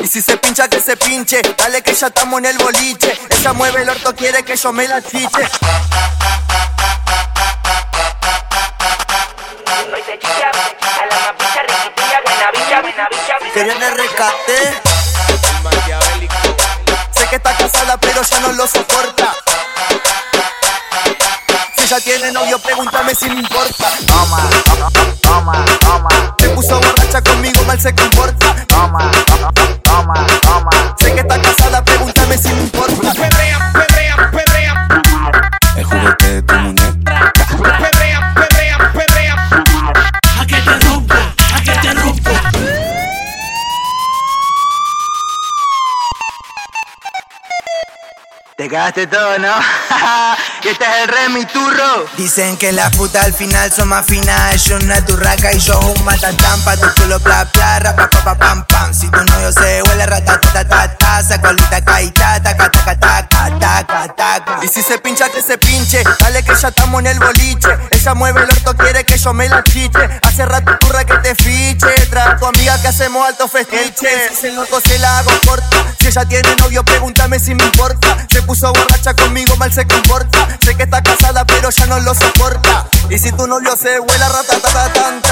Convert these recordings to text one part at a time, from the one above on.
Y si se pincha, que se pinche. Dale que ya estamos en el boliche. Ella mueve el orto, quiere que yo me la chiche. Querían el rescate. Sé que está casada, pero ya no lo soporta. Si ella tiene novio, pregúntame si me importa. Toma, toma, toma. Se puso borracha conmigo, mal se comporta. Toma, Te cagaste todo, ¿no? y este es el Remy Turro. Dicen que las putas al final son más finas. Yo una turraca y yo un matatán. Pa' tu culo bla bla, rapa pa pa pam pam. Si tu novio se huele ratatatata, saco alita caita, Y si se pincha, que se pinche. Dale que ya estamos en el boliche. Ella mueve el orto, quiere que yo me la chiche. Hace rato curra que te fiche. Trae tu amiga que hacemos alto festiche. Si se loco, se la hago corta. Si ella tiene novio, pregúntame si me importa. Se puso borracha conmigo, mal se comporta. Sé que está casada, pero ya no lo soporta. Y si tu novio se huela ratatata tan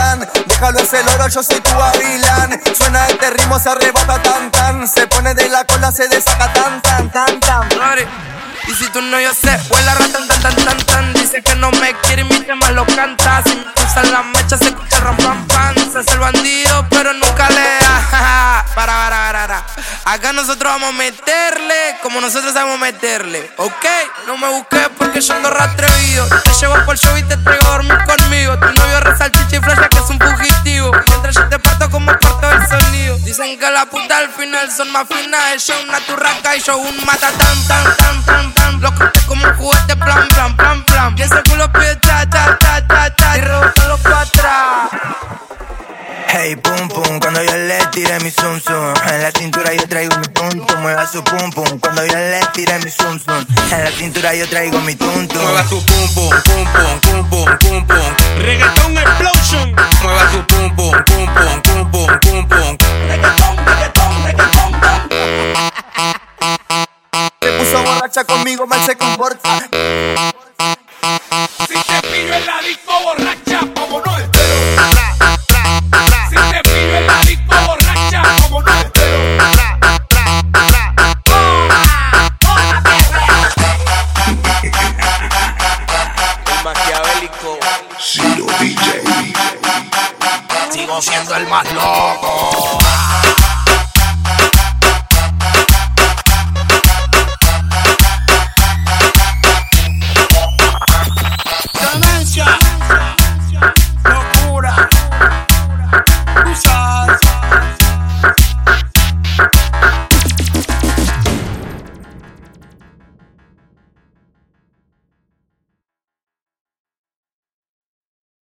tan, déjalo ese loro, yo soy tu gavilán. Suena este ritmo, se arrebata tan tan. Se pone de la cola, se desaca tan tan tan tan. Y si tu novio se huele a ratan tan tan tan tan Dice que no me quiere y mi tema lo canta Si me usan la mecha se escucha ram pam pam Se hace el bandido pero nunca le da Para, para, para, para Acá nosotros vamos a meterle Como nosotros sabemos meterle ¿Ok? No me busques porque yo ando ratrevido Te llevo por el show y te traigo a dormir la puta al final son más finas. Ella una turraca y yo un mata tan tan tan tan tan. Lo corté como un juguete plan plan plan plan. Y ese culo pide cha cha cha cha cha. Y rebotalo pa' atrás. Hey, pum pum, cuando yo le tire mi zum zum. En la cintura yo traigo mi tum tum. Mueva su pum pum, cuando yo le tire mi zum zum. En la cintura yo traigo mi tum tum. Mueva tu pum pum, pum pum, pum pum, pum. Pum. Reggaeton explosion. Mueva tu puso borracha conmigo, mal se comporta. Si te pillo en la disco borracha, como no espero. Si te pillo en la disco borracha, como no espero. El maquiavélico Ciro DJ. Sigo siendo el más loco